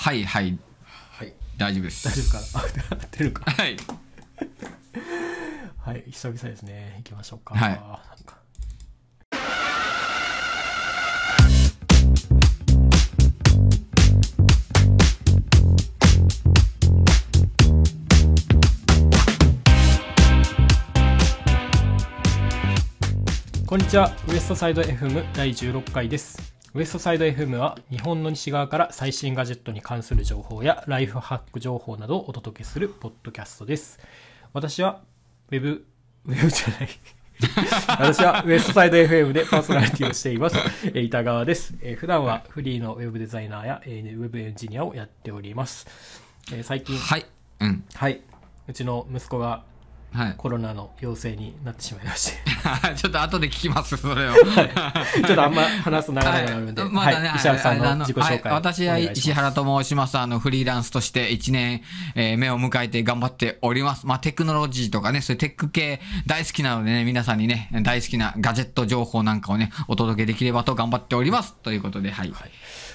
はいはいはい。大丈夫です大丈夫か？なあ合ってるか？はいはい。久々ですね。行きましょうか。はいなんかこんにちは。ウエストサイド FM 第16回です。ウエストサイド FM は日本の西側から最新ガジェットに関する情報やライフハック情報などをお届けするポッドキャストです。私はウェブ、ウェブじゃない。私はウエストサイド FM でパーソナリティをしています。えー板川です。えー普段はフリーのウェブデザイナーや、えーウェブエンジニアをやっております。えー最近、はいうんはい、うちの息子がはい。コロナの陽性になってしまいまして。ちょっと後で聞きますそれを。ちょっとあんま話すと長々なるんで、は いまだねはい、石原さんはいの自己紹介、はい。私は石原と申します。あの、フリーランスとして1年、えー目を迎えて頑張っております。まあ、テクノロジーとかね、そういうテック系大好きなのでね、皆さんにね、大好きなガジェット情報なんかをね、お届けできればと頑張っております。ということで、はい。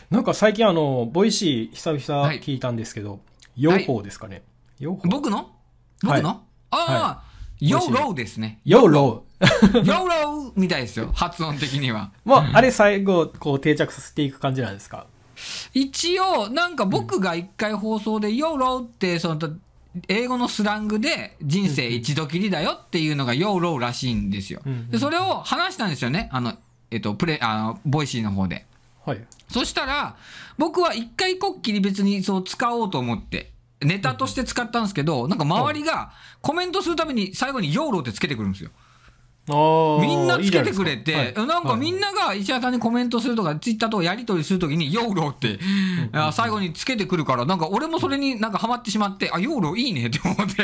なんか最近あの、ボイシー久々はい。聞いたんですけど、ヨーホーですかね。ヨーホー僕の？僕の、はいああ、 YOLOですね。 YOLO。YOLOみたいですよ。発音的には。もう、あれ最後、こう定着させていく感じなんですか？一応、なんか僕が一回放送で、 YOLOって、その、英語のスラングで人生一度きりだよっていうのが YOLOらしいんですよ。で、それを話したんですよね。あの、えっと、プレ、あの、ボイシーの方で。はい。そしたら、僕は一回こっきり別にそう使おうと思って、ネタとして使ったんですけど、なんか周りがコメントするために最後に YOLOってつけてくるんですよ。あみんなつけてくれて、なんかみんな、なが石原さんにコメントするとか、ツイッターとかやり取りするときに、 YOLOって、あ最後につけてくるから、なんか俺もそれになんかハマってしまって、あ、 YOLOいいねって思って。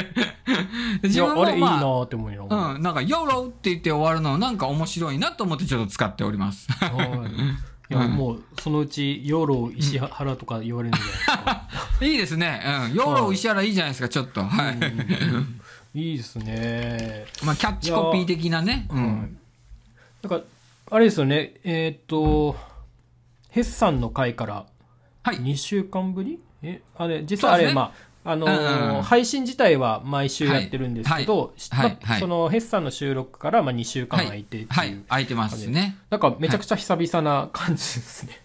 いや、あれいいなって思いながら。あ、うん、なんか、 YOLOって言って終わるのなんか面白いなと思ってちょっと使っております。はいいや、もう、そのうち、ヨーロー石原とか言われるんじゃないですか。いいですね。うん。ヨーロー石原いいじゃないですか、ちょっと。はい。いいですね。まあ、キャッチコピー的なね。ううんん。なんか、あれですよね、えーっと、ヘッサンの回からはい。2週間ぶり？えあれ、実はあれ、ねまあ、あのーうんうん配信自体は毎週やってるんですけど、はいはいはいまあそのヘッサンの収録からまあ2週間空いてっていう、はい。空いてますね。なんかめちゃくちゃ久々な感じですね。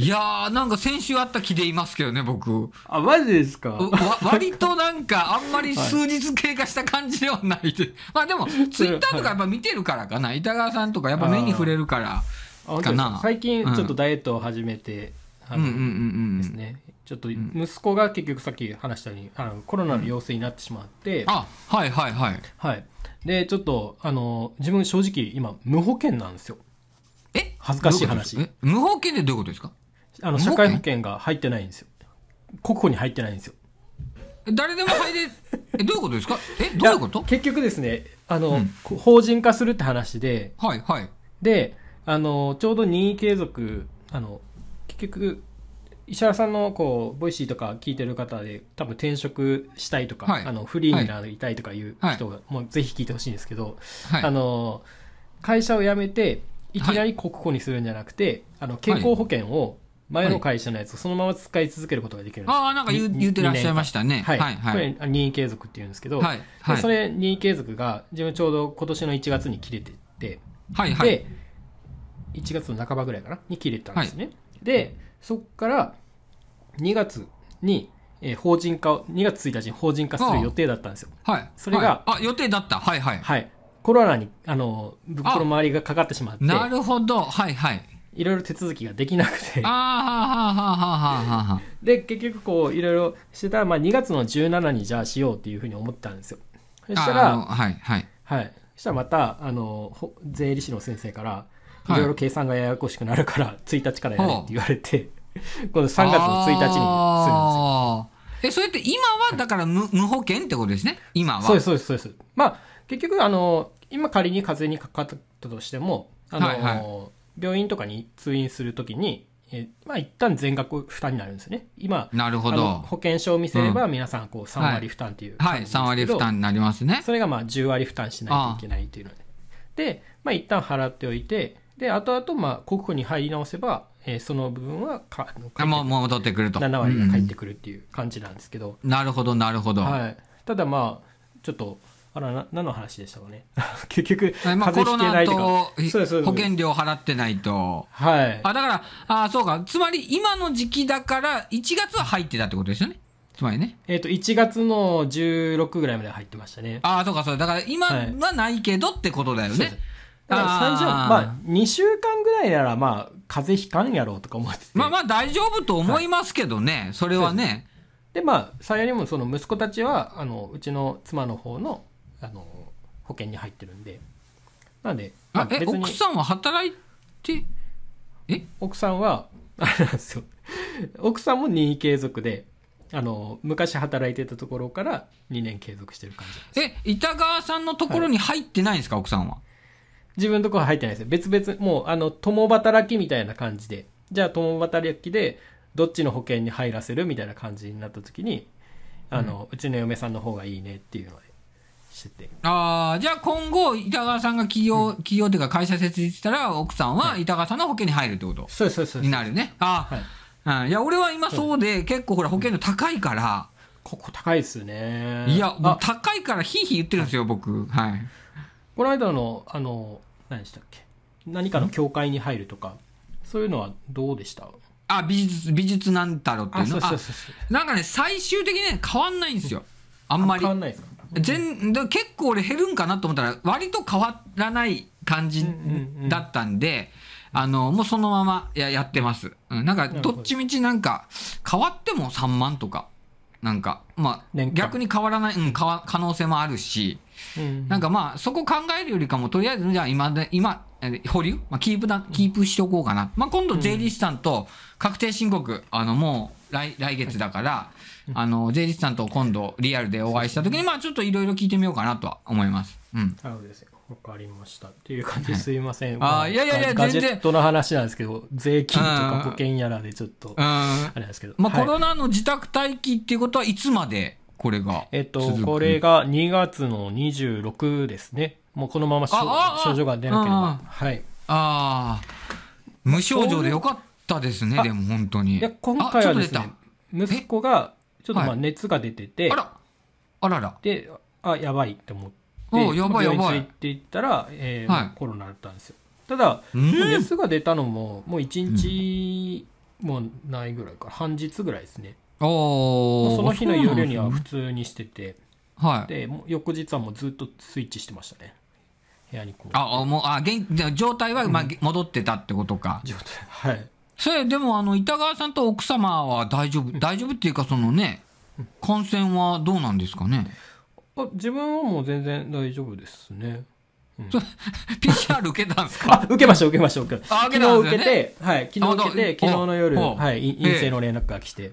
いやー、なんか先週あった気でいますけどね、僕。あ、マジですか？わ割となんか、あんまり数日経過した感じではないで。まあでも、ツイッターとかやっぱ見てるからかな。板川さんとかやっぱ目に触れるから。かな最近ちょっとダイエットを始めて、あのうんうんうんうん。ですね。ちょっと息子が結局さっき話したようにあのコロナの陽性になってしまって、あ、はいはいはい。はい。で、ちょっと、あの、自分正直今無保険なんですよ。え？恥ずかしい話無保険でどういうことですか？あの、社会保険が入ってないんですよ。国保に入ってないんですよ。え誰でも入れ、え、どういうことですか？え、どういうこと？や結局ですね、あの、今後法人化するって話で、はいはい。で、あの、ちょうど任意継続、あの、結局、石原さんのこうボイシーとか聞いてる方で多分転職したいとか、はいあのフリーになりたいとかいう人が、もうぜひ聞いてほしいんですけど、はい。あの会社を辞めていきなり国庫にするんじゃなくて、あの健康保険を前の会社のやつをそのまま使い続けることができるんですよああ、なんか言言ってらっしゃいましたね。はい、はいはい。これ任意継続っていうんですけど、はいはいでそれ任意継続が自分ちょうど今年の1月に切れてって、はいはい。で1月の半ばぐらいかな？に切れたんですね、でそこから2月に、えー法人化を2月1日に法人化する予定だったんですよはい。それがはいあ、予定だった。はいはい。はいコロナにあの僕の周りがかかってしまってなるほど。はいはい。いろいろ手続きができなくてああ、はあはあはあはあはあ。で結局こういろいろしてたら、まあ、2月の17にじゃあしようっていうふうに思ってたんですよそしたらはいはい。はい。そしたらまた、あの、ほ税理士の先生から、はいいろいろ計算がややこしくなるから、1日からやれって言われて、今度3月の1日にするんですよ。え、それって今はだから無無保険ってことですね？今は。そうです、そうです、そうです。まあ、結局、あの、今仮に風邪にかかったとしても、あの、はいは病院とかに通院するときに、えまあ、一旦全額負担になるんですよね。今、なるほど。保険証を見せれば、皆さん、こう、3割負担っていうはい、3割負担になりますね。それがまあ10割負担しないといけないというので。で、まあ一旦払っておいて、で、後々まあ国庫に入り直せば、えーその部分はかあのあもう戻ってくると。7割が返ってくくるっていう感じなんですけど、る。なるほど、なるほど。はい、ただまあちょっとあらな何の話でしたかね？結局えまあ、コ風邪ロナひけないと保険料払ってないと。はい。あ、だから、あそうか。つまり、今の時期だから、1月は入ってたってことですよね？つまりね。えっ、と1月の16ぐらいまで入ってましたね。ああ、そうか、そうだから、今はないけどってことだよね？だから最初まあ2週間ぐらいならまあ風邪ひかんやろうとか思ってて。まあまあ大丈夫と思いますけどね、それはね。でまあ幸いにもその息子たちはあのうちの妻の方のあの保険に入ってるんで。なんで、まあえ、別に。奥さんは働いて、え？奥さんはあれなんですよ奥さんも任意継続であの昔働いてたところから2年継続してる感じえ、板川さんのところに入ってないんですか、奥さんは。自分のところは入ってないです。よ別々もうあの共働きみたいな感じで。じゃあ共働きでどっちの保険に入らせるみたいな感じになった時にあの、うちの嫁さんの方がいいねっていうのでしてて。ああ、じゃあ今後、板川さんが企業、企業というか会社設立したら、奥さんは板川さんの保険に入るってこと？そうそうですそうです。になるね。あはい。あ、うん。いや、俺は今そうで、結構ほら保険料高いから、ここ高いですね。いや、もうあ高いからヒーヒー言ってるんですよ、僕。はい。この間のあの何でしたっけ？何かの協会に入るとか。そういうのはどうでした？あ、美術、美術なんだろうっていうの？なんかね、最終的にね、変わんないんですよ。あんまり。変わ。んないですか？全だ結構俺減るんかなと思ったら割と変わらない感じだったんで、あのもうそのままややってます、うん、なんかど。どっちみちなんか変わっても3万とかなんかまあ逆に変わらない、うん、可能性もあるしうんなんかまあそこ考えるよりかもとりあえずじゃあ今で今え保留、まあ、キープだキープしておこうかな、まあ、今度税理士さんと確定申告あのもう来来月だから、あの税理士さんと今度リアルでお会いした時にまあちょっといろいろ聞いてみようかなとは思います。うん。なるほどですよわかりましたっていう感じですいません、あーまいやいやいやガガ全然。ジェットの話なんですけど税金とか保険やらでちょっとうん。あれなんですけど、まあ、はい。コロナの自宅待機っていうことはいつまでこれがえっとこれが2月の26ですね。もうこのまま症状が出なければ。あはい。ああ無症状でよかったですねあでも本当に。いや今回はですね息子がちょっとまあはい。熱が出てて、あら。あらら。であやばいって思っておやばいやばい。病院ていったら、えーはい。コロナだったんですよ。ただ、うん。熱が出たのももう1日もないぐらいか。半日ぐらいですね。おその日の夜には普通にしてて。はい。でもう翌日はもうずっとスイッチしてましたね。部屋にこう。ああもうあ元気じゃあ状態はまあ戻ってたってことか、状態。はいそれでもあの板川さんと奥様は大丈夫大丈夫っていうかそのね感染はどうなんですかね？あ自分はもう全然大丈夫ですね。PCR 受けたんですか？あ受けました受けました受け昨日受けて、はい、昨日受けてあ昨日の夜、おはい、い陰性の連絡が来て、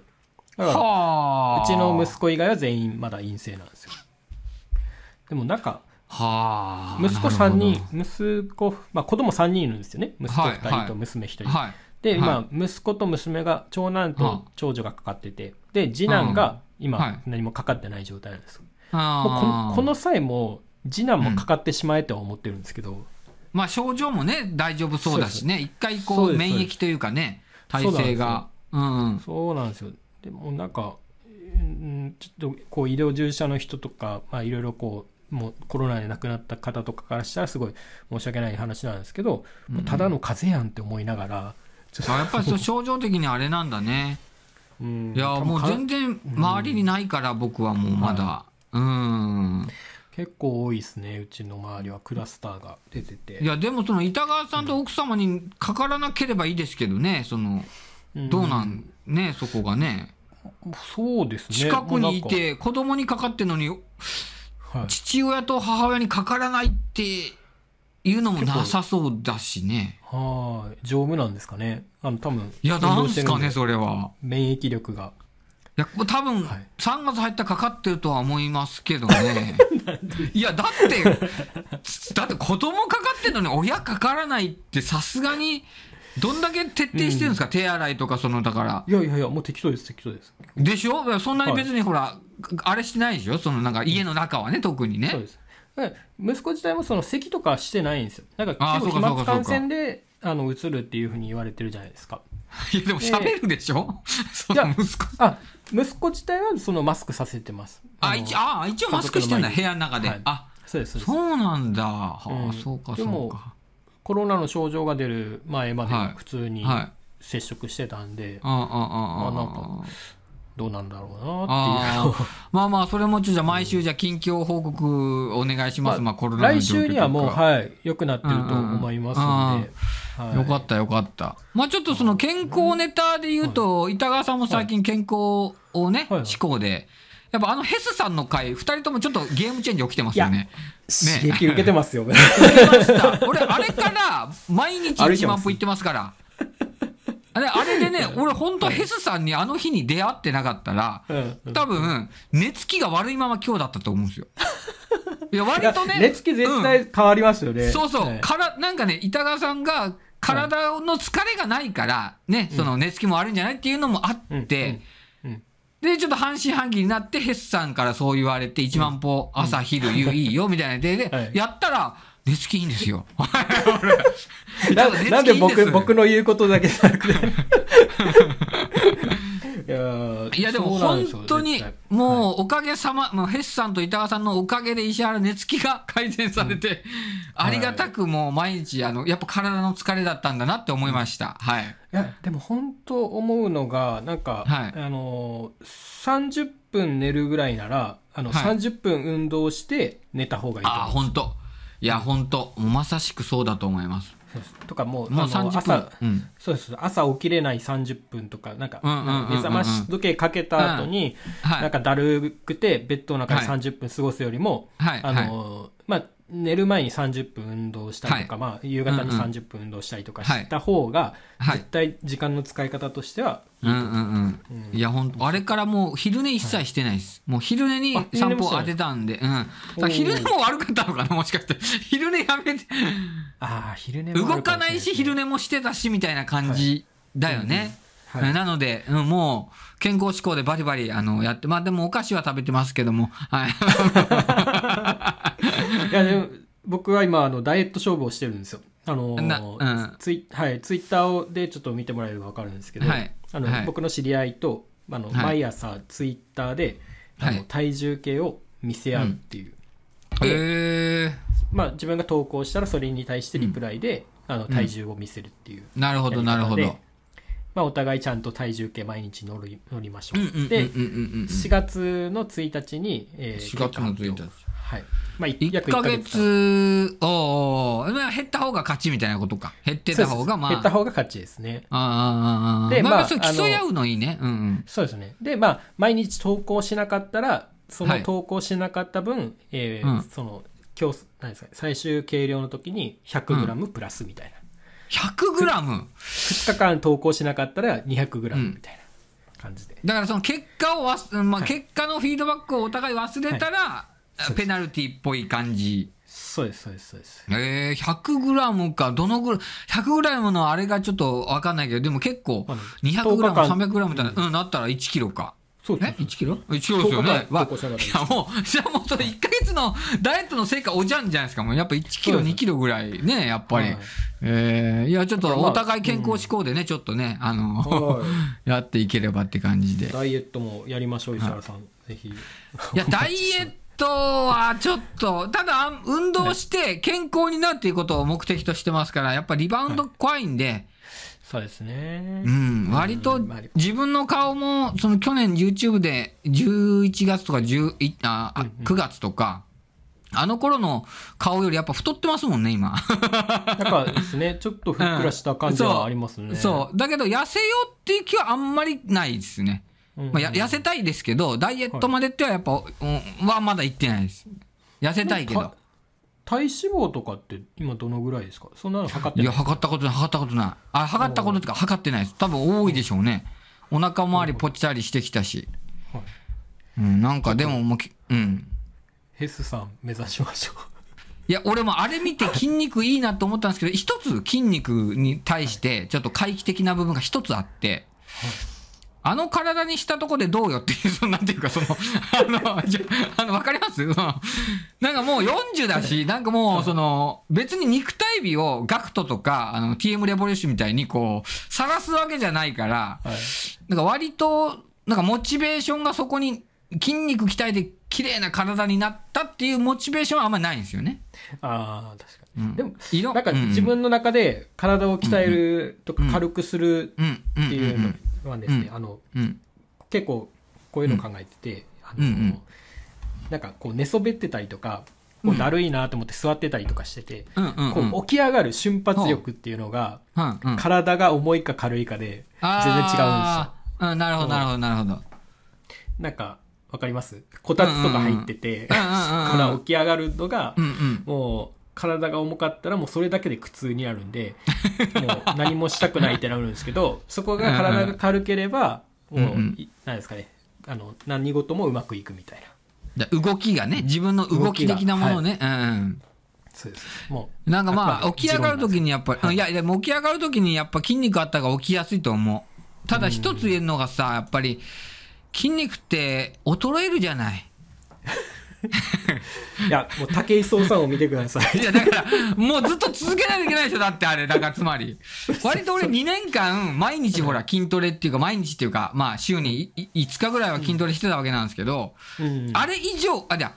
だからはあ。うちの息子以外は全員まだ陰性なんですよ。でもなんかはあ息子3なる人息子、まあ、子供3人いるんですよね。息子はい2人と娘1人、はい。で、はいまあ、息子と娘が長男はと長女がかかっててで次男がはい。今何もかかってない状態なんです。よ、もうこの際も次男もかかってしまえとは思ってるんですけど、まあ症状もね大丈夫そうだしね。一回こそう免疫というかね体制が。そうなんですよ。でもなんか、うん、ちょっとこう医療従事者の人とか、まあ、いろいろこうもうコロナで亡くなった方とかからしたらすごい申し訳ない話なんですけど、ただの風邪やんって思いながらあやっぱり症状的にあれなんだね。うん。いやもう全然周りにないから僕はもうまだ。うん。結構多いですねうちの周りはクラスターが出てて。いやでもその板川さんと奥様にかからなければいいですけどねそのどうなんねそこがね。そうですね。近くにいもて子供にかかってるのに父親と母親にかからないっていうのもなさそうだしね。はい。丈夫なんですかね。あの多分いやなんすかねそれは。免疫力が。いや多分はい。3月入ったらかかってるとは思いますけどね。いやだってだって子供かかってるのに親かからないってさすがにどんだけ徹底してるんですか、手洗いとかそのだから。いやいやいやもう適当です適当です。でしょ？そんなに別にほら、あれしてないでしょ？そのなんか家の中はね特にそうねです息子自体もその咳とかしてないんですよなんか結構飛沫感染であの移るっていうふうに言われてるじゃないですか いや、でも喋るでしょ、そいやの息子。あ息子自体はそのマスクさせてますあ、の一あ一応マスクしてんだ、部屋の中で。はいあ、そうですそうですそうなんだ。はあ、うんそうか、でもそうか。コロナの症状が出る前まではい普通にはい。接触してたんで、ああ、ああ、まあなんああ。どうなんだろうなっていう。まあまあ、それもちょっとじゃあ毎週じゃあ近況報告お願いします。まあ、コロナの来週にはもう、はい、良くなってると思いますので、はい。よかったよかった。まあちょっとその健康ネタで言うと、板川さんも最近健康をね、はい。はい志向で、やっぱあのヘスさんの回、二人ともちょっとゲームチェンジ起きてますよね。刺激受けてますよ。俺、あれから毎日1歩いてます。万歩行ってますから。あれあれでね、俺本当ヘスさんにあの日に出会ってなかったら、うん。うん多分、寝つきが悪いまま今日だったと思うんですよ。いや、割とね。寝つき絶対変わりますよね。そうそう、はい。からなんかね、板川さんが体の疲れがないから、ね、その寝つきも悪いんじゃないっていうのもあって、うんうんで、ちょっと半信半疑になって、ヘスさんからそう言われて、1万歩朝昼夕いいよみたいな。手で、はい。やったら、寝つきいいんですよ。ななんで僕 僕の言うことだけじゃなくて。いやーいやでも本当にもうおかげさま、もうヘスさんと板川さんのおかげで石原寝つきが改善されて、ありがたくもう毎日あのやっぱ体の疲れだったんだなって思いました。はい。いやでも本当思うのがなんか、はいあの30分寝るぐらいならあの、はい30分運動して寝た方がいいとああ思う本当。いや本当まさしくそうだと思います。とかもうもうあの30分朝。うん。そうです朝起きれない30分とかなんか目覚まし時計かけた後に、はい。なんかだるくてベッドの中ではい30分過ごすよりも、はい。あはい。のまあ寝る前に30分運動したりとか、まあ、夕方にうんうん。30分運動したりとかはいした方が、はい。絶対時間の使い方としては、う。んうんうん。いや本当あれからもう昼寝一切してないです。もう昼寝に散歩当てたんで、うん。昼寝も悪かったのかなもしかして。昼寝やめて。ああ昼寝動るかない。し昼寝もしてたしみたいな感じだよね。はいはい。なので、うんもう健康志向でバリバリあのやってまあでもお菓子は食べてますけども、はい、いやでも僕は今あのダイエット勝負をしてるんですよ。あのなうん。ツイはい、ツイッターをでちょっと見てもらえれば分かるんですけど、はい。あのはい。僕の知り合いとあの、はい。毎朝ツイッターであの、はい。体重計を見せ合うっていう、へでえまあ、自分が投稿したらそれに対してリプライで、あの体重を見せるっていう。なるほどなるほど。まあ、お互いちゃんと体重計毎日乗り乗りましょう、うんうんうんうんでうんうん。4月の1日に、えー4月の1日はい。まあ、い1約1ヶヶ月月、おうおうまあ減った方が勝ちみたいなことか。減ってた方がまあ。減った方が勝ちですね。ああああああでまあまあ、競い合うのいいね。うんうん。そうですね。でまあ毎日投稿しなかったらそはい。の投稿しなかった分、えーうん。その今日何ですか最終計量の時に 100g プラスみたいな、100グラム？2日間投稿しなかったら 200g みたいな感じで、だからその結果をわす、まあ、はい。結果のフィードバックをお互い忘れたら、そうですペナルティっぽい感じ。そうですそうですそうです。えー、100グラムか、どのぐらい、100グラムのあれがちょっとわかんないけど、でも結構まあ、200グラム、10日間。300グラムだうん、なったら1キロか。そうえ ?1 キロ ?1 キロですよ10日間。ねわいやもう、じゃあもうそれ1ヶ月のダイエットの成果おじゃんじゃないですか。もうやっぱ1キロ、そうです。2キロぐらいね、やっぱり。はい。えー、いや、ちょっとお互い健康志向でね、ちょっとね、あの、は やっていければって感じで。ダイエットもやりましょう石原さん、ぜひ。いや、ダイエットはちょっと、ただ、運動して健康になるっていうことを目的としてますから、やっぱリバウンド怖いんで、そうですね。うん、割とまあ自分の顔も、その去年 YouTube で11月とか10いああ9月とか、あの頃の顔よりやっぱ太ってますもんね、今。なんかですね。ちょっとふっくらした感じはありますね、そう。だけど、痩せようっていう気はあんまりないですね。うんまあ、や痩せたいですけど、ダイエットまでってはやっぱ、うんはまだ行ってないです。痩せたいけど。体脂肪とかって今どのぐらいですか？そんなの測っていや、ない測ったことない、測ったことない。あ、測ったこととか測ってないです。多分多いでしょうね。お腹周りぽっちゃりしてきたし。はいうん、なんかでももうき、うん。ヘスさん目指しましょういや、俺もあれ見て筋肉いいなと思ったんですけど、一つ筋肉に対して、ちょっと回帰的な部分が一つあって、あの体にしたとこでどうよっていう、そのなんていうか、その、あの、じゃあの、わかります？そのなんかもう40だし、なんかもう、その、別に肉体美をガクトとか、あの、TM レボリューションみたいにこう、探すわけじゃないから、はい。なんか割と、なんかモチベーションがそこに、筋肉鍛えて綺麗な体になったっていうモチベーションはあんまりないんですよね。ああ、確かに。うん。でも、色なんか自分の中で体を鍛えるとかうん。軽くするっていううん。のはですね、うん。あの、うん、結構こういうの考えてて、あのうん。うん。なんかこう寝そべってたりとか、こうだるいなと思って座ってたりとかしてて、うん、うん、うん、こう起き上がる瞬発力っていうのが、うん、うん。体が重いか軽いかで全然違うんですよ。うん、なるほど、なるほど、なるほど。なんか、わかります？こたつとか入ってて、うんうんうんうんうん から起き上がるのがう、ん、うん。もう体が重かったらもうそれだけで苦痛になるんで、もう何もしたくないってなるんですけど、そこが体が軽ければ、もう、うんうんいなんですかね、あの、何事もうまくいくみたいな。で動きがね、自分の動き的なものね。うん。そうです。もなんかまあ、起き上がるときにやっぱり、うんいや、でも起き上がるときにやっぱ筋肉あった方が起きやすいと思う。ただ一つ言えるのがさ、やっぱり、筋肉って衰えるじゃない。う、いや、もう武井壮さんを見てください。いや、だから、もうずっと続けないといけないでしょ、だってあれ。だからつまり。割と俺2年間、毎日ほら、筋トレっていうか、毎日っていうか、まあ、週にいい5日ぐらいは筋トレしてたわけなんですけど、うんあれ以上、あ、じゃ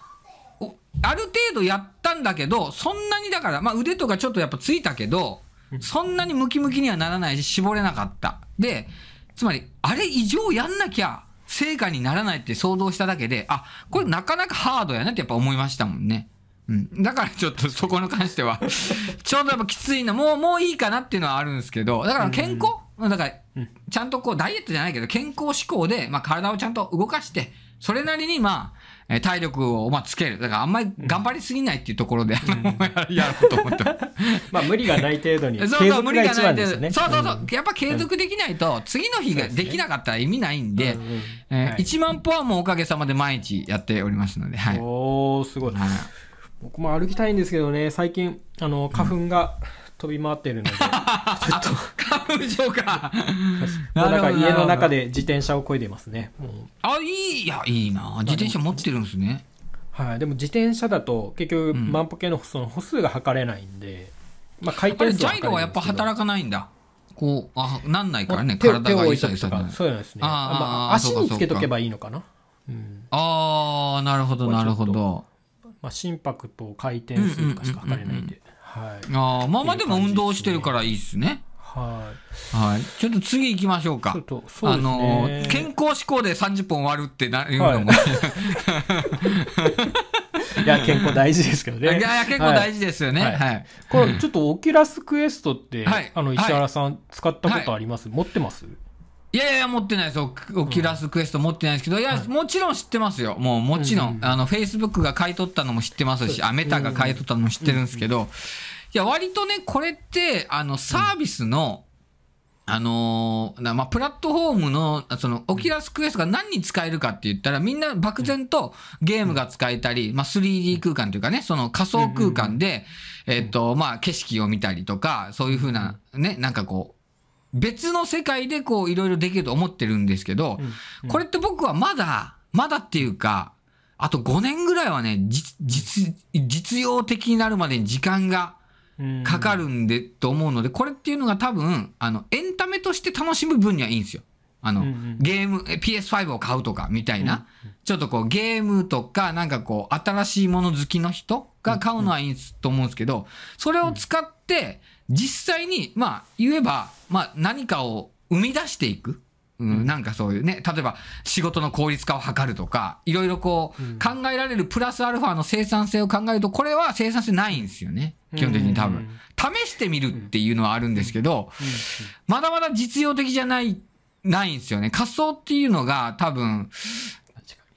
ある程度やったんだけど、そんなにだから、まあ腕とかちょっとやっぱついたけど、そんなにムキムキにはならないし、絞れなかった。で、つまり、あれ以上やんなきゃ、成果にならないって想像しただけで、あ、これなかなかハードやなってやっぱ思いましたもんね。うん。だからちょっとそこに関しては、ちょうどやっぱきついな、もう、もういいかなっていうのはあるんですけど、だから健康、だから、ちゃんとこうダイエットじゃないけど、健康志向で、まあ体をちゃんと動かして、それなりにまあ、えー体力をまあつける。だからあんまり頑張りすぎないっていうところで、あのややろうと思って まあ無理がない程度に、そう継そう、無理がないで番ですよね。そうそうそう。やっぱ継続できないと、次の日ができなかったら意味ないんでうんうん、えーはい1万歩はもうおかげさまで毎日やっておりますので、はい。おー、すごい。はい僕も歩きたいんですけどね、最近、あの、花粉が飛び回ってるので、ちょっと、花粉症か。な家の中で。で自転車を漕いでますね。あ、いい、いや、いいな。自転車持ってるんですね。はい、でも自転車だと結局ん万歩計のその歩数が測れないんで、まあ回転数はジャイロはやっぱ働かないんだ。こう、あ、なんないからね、体が手を置いとか。そうなんですねあーまあ、足につけとけばいいのかなうんああ、なるほど、なるほど。まあ、心拍と回転数とかしか測れないんではいああ、まあまあでも運動してるからいいっすね。はい。はい。ちょっと次行きましょうか。ちょっ。とそうですあの健康志向で30分終わるってないうのも。い。や健康大事ですけどいやねいや、結構大事ですよね。はい。はい。これちょっとオキュラスクエストって、はい。あの石原さん使ったことあります、持ってます？いやいや、持ってないです。オオキュラスクエスト持ってないですけど、い。や、もちろん知ってますよ。もう、もちろん、あの、Facebook が買い取ったのも知ってますし、あ、メタが買い取ったのも知ってるんですけど、いや、割とね、これって、あの、サービスの、あのまあ、プラットフォームの、その、オキュラスクエストが何に使えるかって言ったら、みんな漠然とゲームが使えたり、まあ、3D 空間というかね、その仮想空間で、えっと、まあ、景色を見たりとか、そういうふうな、ね、なんかこう、別の世界でこう、いろいろできると思ってるんですけど、これって僕はまだ、まだっていうか、あと5年ぐらいはね、実、実、実用的になるまでに時間がかかるるんで、と思うので、これっていうのが多分、あの、エンタメとして楽しむ分にはいいんですよ。あの、うんうんゲーム、え PS5 を買うとか、みたいな、ちょっとこう、ゲームとか、なんかこう、新しいもの好きの人が買うのはいいと思うんですけど、それを使って、実際に、まあ、言えば、まあ、何かを生み出していく。うん、なんかそういうね、例えば仕事の効率化を図るとか、いろいろこう、考えられるプラスアルファの生産性を考えると、これは生産性ないんですよね。基本的に多分。試してみるっていうのはあるんですけど、まだまだ実用的じゃない、ないんですよね。仮想っていうのが多分、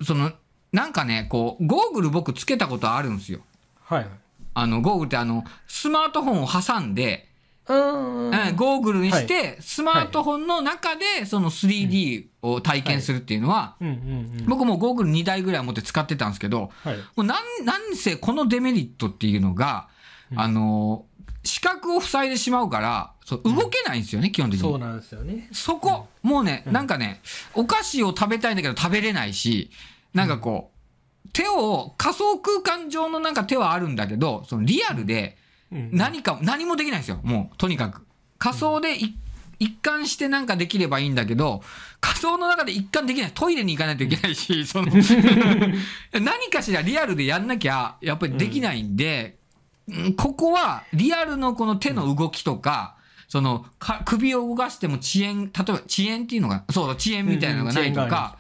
その、なんかね、こう、ゴーグル僕つけたことあるんですよ。はいはい。あの、ゴーグルってあの、スマートフォンを挟んで、うんうんゴーグルにして、スマートフォンの中で、その 3D を体験するっていうのは、うん。うんうん僕もゴーグル2台ぐらい持って使ってたんですけど、はい。もうなん、なんせこのデメリットっていうのが、あの、視覚を塞いでしまうから、そう動けないんですよね、基本的に。そうなんですよね。そこ、もうね、なんかね、お菓子を食べたいんだけど食べれないし、なんかこう、手を、仮想空間上のなんか手はあるんだけど、そのリアルでうん何か、何もできないんですよ、もう、とにかく。仮想でい一貫してなんかできればいいんだけど、仮想の中で一貫できない。トイレに行かないといけないし、その、何かしらリアルでやんなきゃ、やっぱりできないんで、うんここはリアルのこの手の動きとか、そのか首を動かしても遅延、例えば遅延っていうのが、そうだ、遅延みたいなのがないとか、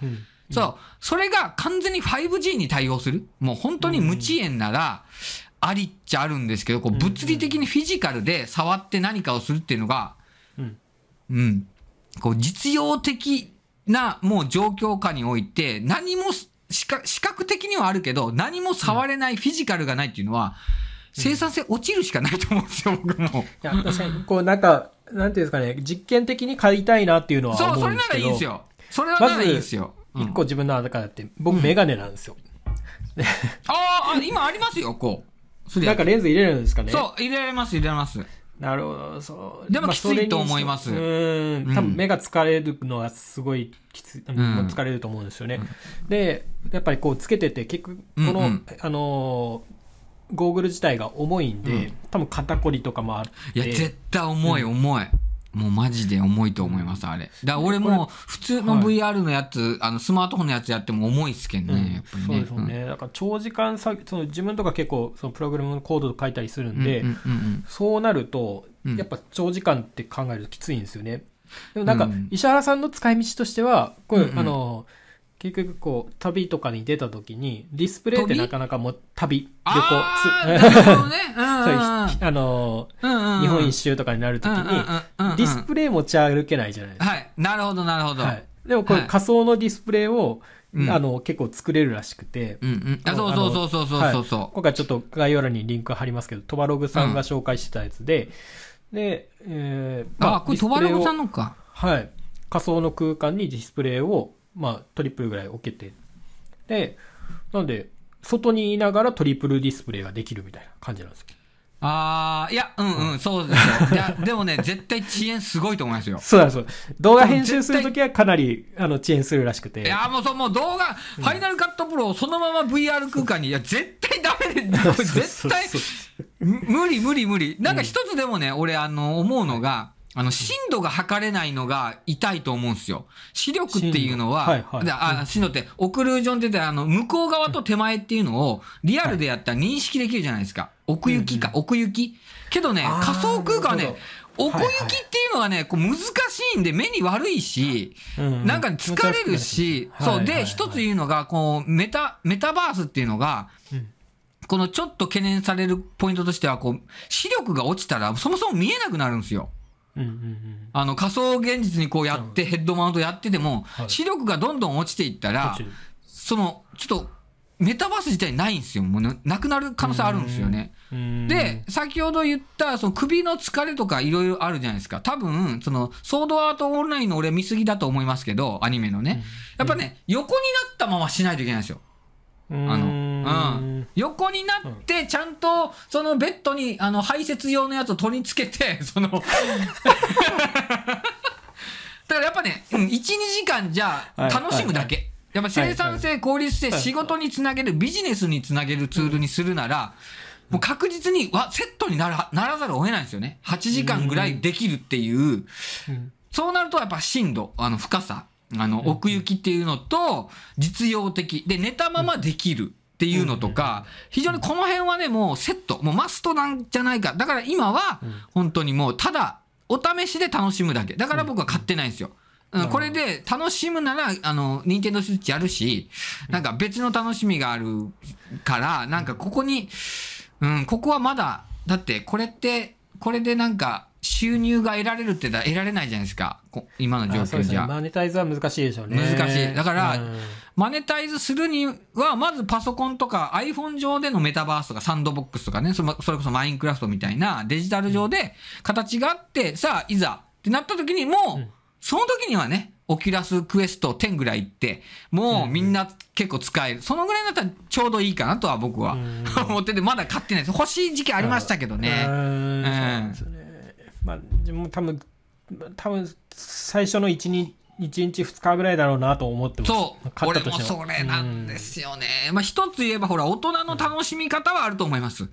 そう、それが完全に 5G に対応する。もう本当に無遅延なら、ありっちゃあるんですけど、こう物理的にフィジカルで触って何かをするっていうのが、うんうん、こう実用的なもう状況下において、何も視覚視覚的にはあるけど、何も触れないフィジカルがないっていうのは、生産性落ちるしかないと思うんですよ、僕も。いや、確かに、こう、なんか、なんていうんですかね、実験的に買いたいなっていうのはそう、思そうれなんですけど。らいいんですよ。それはならいいんですよ。うん一個自分の中であって、僕メガネなんですよ。あーあ、今ありますよ、こう。なんかレンズ入れるんですかね。そう、入れられます、入れられます。なるほど、そう。でもまあきついと思いますそれにうーん、多分目が疲れるのはすごいきつい、うん疲れると思うんですよね。で、やっぱりこうつけてて、結局、この、うんうんあのーゴーグル自体が重いんで、多分肩こりとかもあって。いや、絶対重い、重い。もうマジで重いと思います、あれ。だ俺も普通の VR のやつ、あのスマートフォンのやつやっても重いっすけどね、やっぱりね。そうですよね。だから長時間作その自分とか結構そのプログラムのコード書いたりするんで、うんうんうんそうなると、うんやっぱ長時間って考えるときついんですよね。でもなんかうん、石原さんの使い道としては、こういう、うんうんあの、結局こう、旅とかに出たときに、ディスプレイって旅なかなかもう旅、旅行、ね。あの、うんうんうん日本一周とかになるときに、うんうんうんうんディスプレイ持ち歩けないじゃないですか。はい。なるほど、なるほど。はい。でもこれはい仮想のディスプレイを、うんあの、結構作れるらしくて、うんうん。あ、そうそうそうそうそうそうそ今回ちょっと概要欄にリンク貼りますけど、トバログさんが紹介してたやつで、で、えーう。あ、これ、トバログさんののか。はい。仮想の空間にディスプレイを、まあ、トリプルぐらい置けて、で、なんで、外にいながらトリプルディスプレイができるみたいな感じなんですよ。あー、いや、うんうん、そうですよ。いや、でもね、絶対遅延すごいと思いますよ。そうなんですよ。動画編集するときはかなり、あの、遅延するらしくて。いや、もうそう、もう動画、ファイナルカットプロをそのまま VR 空間に、いや、絶対ダメで、これ絶対無理無理無理。なんか一つでもね、俺、あの、思うのが、あの、震度が測れないのが痛いと思うんですよ。視力っていうのは、震度。はいはい。であ震度って、オクルージョンって言って、あの、向こう側と手前っていうのを、リアルでやったら認識できるじゃないですか。奥行きか、奥行き。けどね、仮想空間はね奥行きっていうのがね、こう難しいんで目に悪いし、うんなんか疲れるし、そう。で、一つ言うのが、こう、メタ、メタバースっていうのが、うん。このちょっと懸念されるポイントとしては、こう、視力が落ちたら、そもそも見えなくなるんですよ。うんうんうん。あの、仮想現実にこうやって、ヘッドマウントやってても、はい視力がどんどん落ちていったらその、ちょっと、メタバース自体ないんですよ。もうな、なくなる可能性あるんですよね。うんで、先ほど言った、その首の疲れとかいろいろあるじゃないですか。多分、その、ソードアートオンラインの俺見過ぎだと思いますけど、アニメのね。やっぱね、横になったまましないといけないんですよ。ああの、うん。横になって、ちゃんと、そのベッドに、あの、排泄用のやつを取り付けて、その、だからやっぱね、うん、1、2時間じゃはい。楽しむだけ。やっぱ生産性、効率性、はい。仕事につなげる、ビジネスにつなげるツールにするなら、もう確実にわセットにならならざるを得ないんですよね。8時間ぐらいできるっていう。うん。そうなるとやっぱ深度、あの深さ、あの奥行きっていうのと、実用的。で、寝たままできるっていうのとか、非常にこの辺はね、もうセット、もうマストなんじゃないか。だから今は、本当にもうただ、お試しで楽しむだけ。だから僕は買ってないんですよ。うん、これで楽しむなら、あの、ニンテンドースイッチやるし、なんか別の楽しみがあるから、なんかここに、うん、ここはまだ、だってこれって、これでなんか収入が得られるって言ったら得られないじゃないですか。こ今の状。況じゃ。マネタイズは難しいでしょうね。難しいだからうんマネタイズするには、まずパソコンとか iPhone 上でのメタバースとかサンドボックスとかね、それこそマインクラフトみたいなデジタル上で形があって、さあ、いざってなった時にもう、その時にはね、オキュラスクエスト10ぐらい行って、もうみんな結構使える。そのぐらいだったらちょうどいいかなとは僕はうん 思ってて、まだ買ってないです。欲しい時期ありましたけどうね。ーんそうですよね。まあ、でも多分、多分、最初の1日、1日2日ぐらいだろうなと思ってます。そう。俺もそれなんですよね。まあ一つ言えばほら、大人の楽しみ方はあると思います。うん。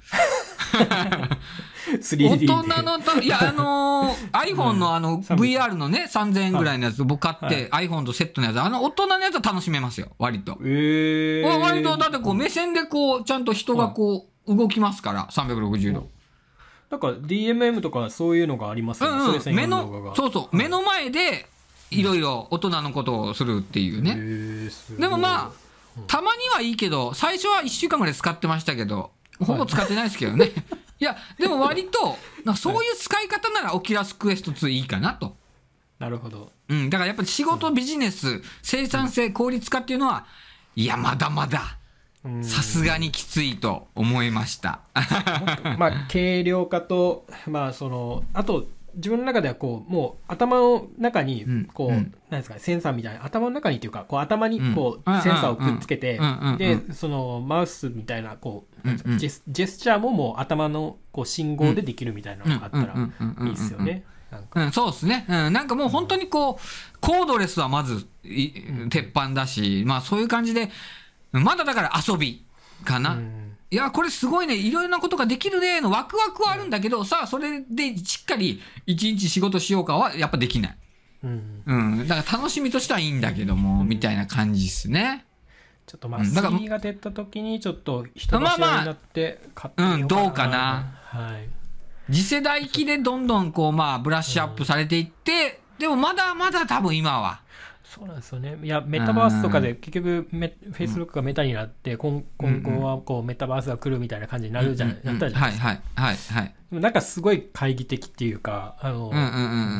3D 大で。人のた、いや、あのー iPhone のあの、VR のね、3000円ぐらいのやつ、僕買って、iPhone とセットのやつ、あの、大人のやつは楽しめますよ、割と。えー、割と、だってこう、目線でこう、ちゃんと人がこう、動きますから、360度。なんか DMM とかそういうのがありますよね。うんうん。目の、が。そうそう、目の前で、いろいろ大人のことをするっていうね。でもまあ、たまにはいいけど、最初は1週間ぐらい使ってましたけど、ほぼ使ってないですけどね。いや、でも割と、なんかそういう使い方なら、オキュラスクエスト2いいかなと。なるほど。うん、だからやっぱり仕事、ビジネス、生産性、効率化っていうのは、いや、まだまだ、うんさすがにきついと思いました。まあ、軽量化と、まあ、その、あと、自分の中ではこう、もう頭の中にうん、こう、うん。なんですかね、センサーみたいな、頭の中にっていうか、こう頭にこう、うん。センサーをくっつけてで、その、マウスみたいな、こう、ジェスジェスチャーももう頭のこう信号でできるみたいなのがあったらいいですよね。うん、そうですね。うん、なんかもう本当にこう、コードレスはまず、い鉄板だし、まあそういう感じで、まだだから遊びかな。うんいや、これすごいね、いろいろなことができるね、のワクワクはあるんだけど、さあ、それでしっかり一日仕事しようかは、やっぱできない。うんうん。だから楽しみとしてはいいんだけども、みたいな感じですね。ちょっとまあ、うんだから3が出た時にちょっと人の試合になって買ってみよう。うんどうかなはい。次世代機でどんどんこう、まあ、ブラッシュアップされていって、でもまだまだ多分今は、そうなんですよね。いや、メタバースとかで結局メ、フェイスブックがメタになって、今今後はこうメタバースが来るみたいな感じになるじゃない、なったじゃないですか。はいはいはいはい。でもなんかすごい懐疑的っていうか、あの。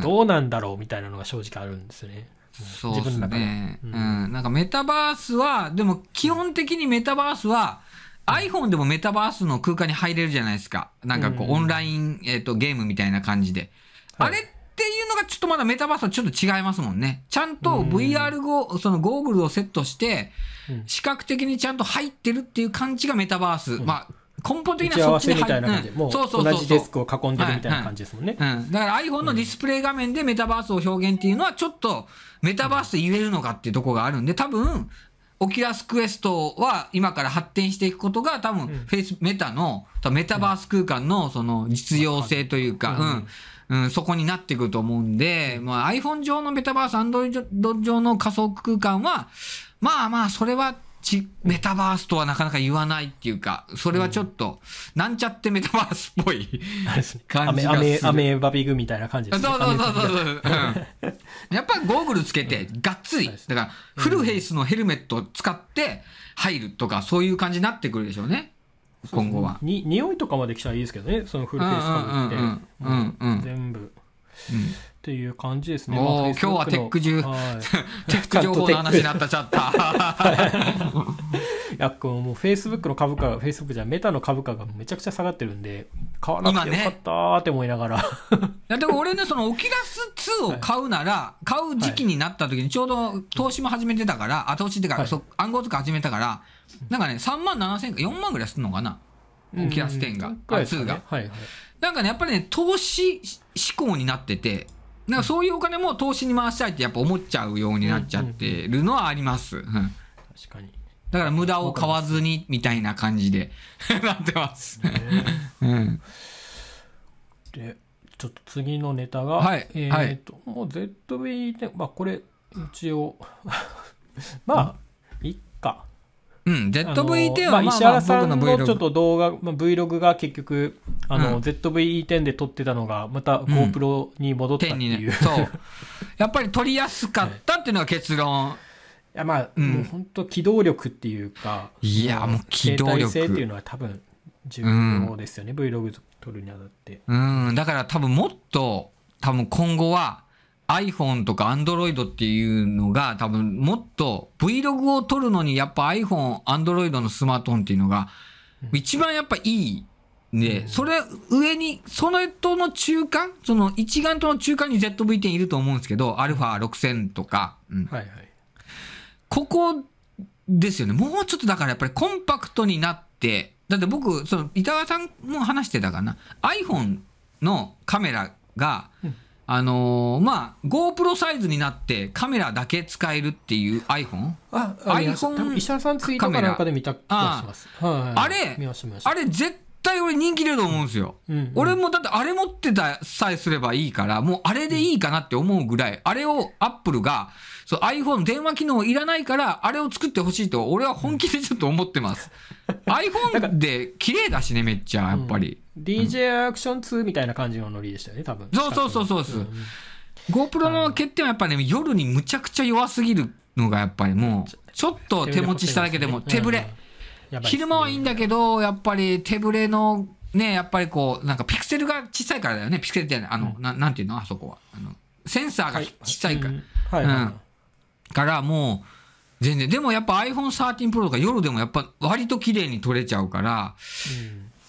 どうなんだろうみたいなのが正直あるんですよね。そうです自分の中でね。ううんん。なんかメタバースは、でも基本的にメタバースは、iPhone でもメタバースの空間に入れるじゃないですか。なんかこう、うんオンライン、えっと、ゲームみたいな感じで。はいあれっていうのがちょっとまだメタバースとちょっと違いますもんね。ちゃんとうん VR ゴそのゴーグルをセットしてうん、視覚的にちゃんと入ってるっていう感じがメタバース。まあ、根本打的なそっちに入たいな感じで、うんもうそうそうそう同じデスクを囲んでるみたいな感じですもんね。うん。だから iPhone のディスプレイ画面でメタバースを表現っていうのはちょっとメタバースと言えるのかっていうところがあるんで、多分、オキュラスクエストは今から発展していくことが多分、フェイス、メタの、メタバース空間のその実用性というか、うん。うん、そこになってくると思うんで、まあ、iPhone 上のメタバース、Android 上の仮想空間は、まあまあ、それはち、メタバースとはなかなか言わないっていうか、それはちょっと、なんちゃってメタバースっぽい感アメアじがする。メアメバビグみたいな感じですね。そうそうそうそうう、うん。やっぱりゴーグルつけて、がっつり、だから、フルフェイスのヘルメットを使って入るとか、そういう感じになってくるでしょうね。今後は。に匂いとかまで来たらいいですけどね、そのフルフェイスかぶって。全部。うんっていう感じですね。まあ今日はテック中のはい テック情報の話になったちゃった。いや、こうもう Facebook の株価が、Facebook じゃメタの株価がめちゃくちゃ下がってるんで、買わなくてよかったーって思いながら。いやでも俺ね、そのオキュラス2を買うなら、買う時期になった時にちょうど投資も始めてたから、あ、投資っていうか、はいそう暗号とか始めたから、なんかね、3万7千か4万ぐらいすんのかな？オキュラス10がうん、あ、2が。はいはい。なんかね、やっぱりね、投資志向になってて、なんかそういうお金も投資に回したいってやっぱ思っちゃうようになっちゃってるのはあります。うん確かに。だから無駄を買わずにみたいな感じで なってます。うん。で、ちょっと次のネタが、はいえはいっと、もう ZV-10、まあこれ、一応、まあ、いっか。うん、ZV-10 はまあ、まあ石原さん僕のちょっと動画、まあ、Vlog が結局、あの、うん ZV-10 で撮ってたのが、また GoPro に戻ったって10にいう。ね。そう。やっぱり取りやすかったっていうのが結論。いや、まあ、うん。もう本当機動力っていうか、いやもう機動力。性っていうのは多分重要ですよね、Vlog 撮るにあたって。うん、だから多分もっと、多分今後は iPhone とか Android っていうのが多分もっと Vlog を撮るのにやっぱ iPhone、Android のスマートフォンっていうのが一番やっぱいいで、それ上に、それとの中間、その一眼との中間に ZV-10 いると思うんですけど、α6000 とか、うん。はいはい。ここですよね。もうちょっとだからやっぱりコンパクトになって、だって僕、その板川さんも話してたかな。iPhone のカメラが、うんあのーまあ、GoPro サイズになってカメラだけ使えるっていう iPhone? あ、iPhone 石原さんツイートかなんかで見た気がします。あれ。あれ絶対俺人気出ると思うんですよ。うんうん俺もだってあれ持ってたさえすればいいから、もうあれでいいかなって思うぐらい、あれを Apple が、そう iPhone 電話機能いらないから、あれを作ってほしいと、俺は本気でちょっと思ってます。iPhone で綺麗だしね、めっちゃ、やっぱり。DJ アクション2みたいな感じのノリでしたよね、多分。そうそうそうそうですん GoPro の欠点はやっぱね、夜にむちゃくちゃ弱すぎるのがやっぱりもう、ちょっと手持ちしただけでも手ぶれ。。昼間はいいんだけど、やっぱり手ぶれの、ね、やっぱりこう、なんかピクセルが小さいからだよね。ピクセルってあの、ななんていうの？あそこは。あの、センサーが小さいから。うん。からもう、全然。でもやっぱ iPhone 13 Pro とか夜でもやっぱ割と綺麗に撮れちゃうから、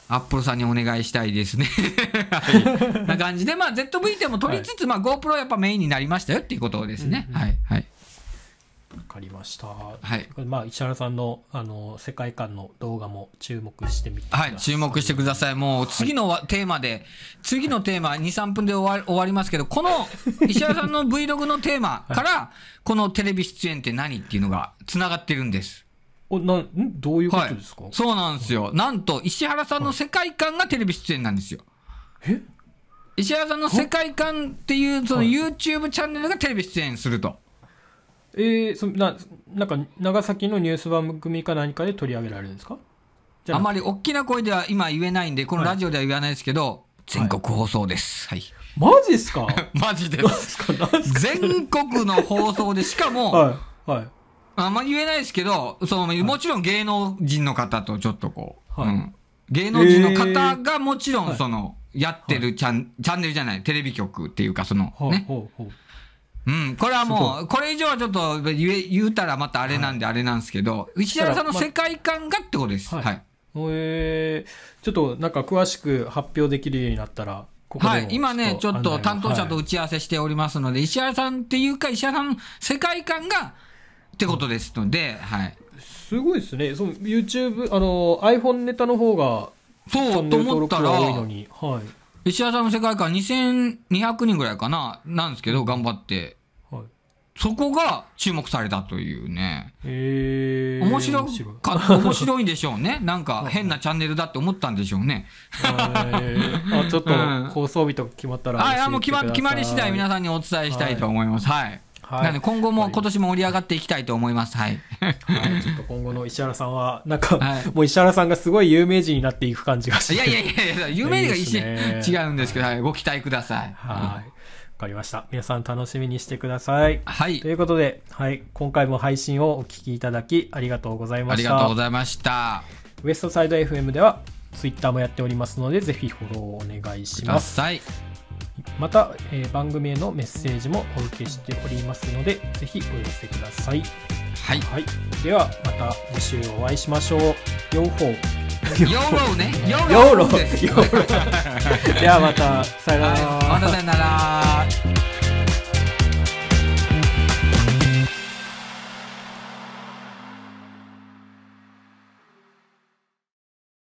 アップルさんにお願いしたいですね。はい。な感じで、まあ ZV-10 も撮りつつ、まあ GoPro やっぱメインになりましたよっていうことですね。うんうんはい。はい。わかりました。はい。まあ、石原さんの、あの、世界観の動画も注目してみてくださ。はいい、注目してください。もう次のわテーマで、次のテーマ2、3分で終わり終わりますけど、この石原さんの Vlog のテーマから、このテレビ出演って何っていうのが繋がってるんです。おなどういうこはいとですか、。そうなんですよ。なんと、石原さんの世界観がテレビ出演なんですよ。え？石原さんの世界観っていう、そのはい YouTube チャンネルがテレビ出演すると。えー、そななんか長崎のニュース番組か何かで取り上げられるんですか？あまり大きな声では今言えないんで、このラジオでは言わないですけど、全国放送です。はい。マジっすか？マジです。全国の放送で、しかも、はい。はい。あんまり言えないですけど、そのもちろん芸能人の方とちょっとこう、はい。うん。芸能人の方がもちろはい。んその、やってるチャン,、チャンネルじゃない、テレビ局っていうか、その、ほうね。ほうほううん、これはもう、これ以上はちょっと言え言うたらまたあれなんであれなんですけど、石原さんの世界観がってことです。はい。はい。えー、ちょっとなんか詳しく発表できるようになったらここはい、今ね、ちょっと担当者とはい。打ち合わせしておりますので、石原さんっていうか、石原さんの世界観がってことですので、はい。すごいですね。そう YouTube あの iPhone ネタの方がそうと思った録が多いのら、にはい石原さんの世界観2200人ぐらいかな、なんですけど、頑張って、はいそこが注目されたというね。えー、面白か、面白いんでしょうね。なんか変なチャンネルだって思ったんでしょうね。はいあちょっとうん放送日とか決まったらはい、あもう決ま決まり次第皆さんにお伝えしたいと思います。はい。はいなので今後も今年も盛り上がっていきたいと思います。はい。はい、ちょっと今後の石原さんはなんか、はい。もう石原さんがすごい有名人になっていく感じがしていやいやいやいや、有名が一いい違うんですけど、はい、ご期待ください。はい。わかりました。皆さん楽しみにしてください。はい。と。いうことで、はい、今回も配信をお聞きいただきありがとうございました。ありがとうございました。ウエストサイド FM ではツイッターもやっておりますのでぜひフォローをお願いしくだますさい。また、えー番組へのメッセージもお受けしておりますのでぜひお寄せください、はい。はい、ではまた次週お会いしましょう。ヨーホーヨーローね。ヨヨーローです。ヨーローではまた。さよなら、はい、またさよなら。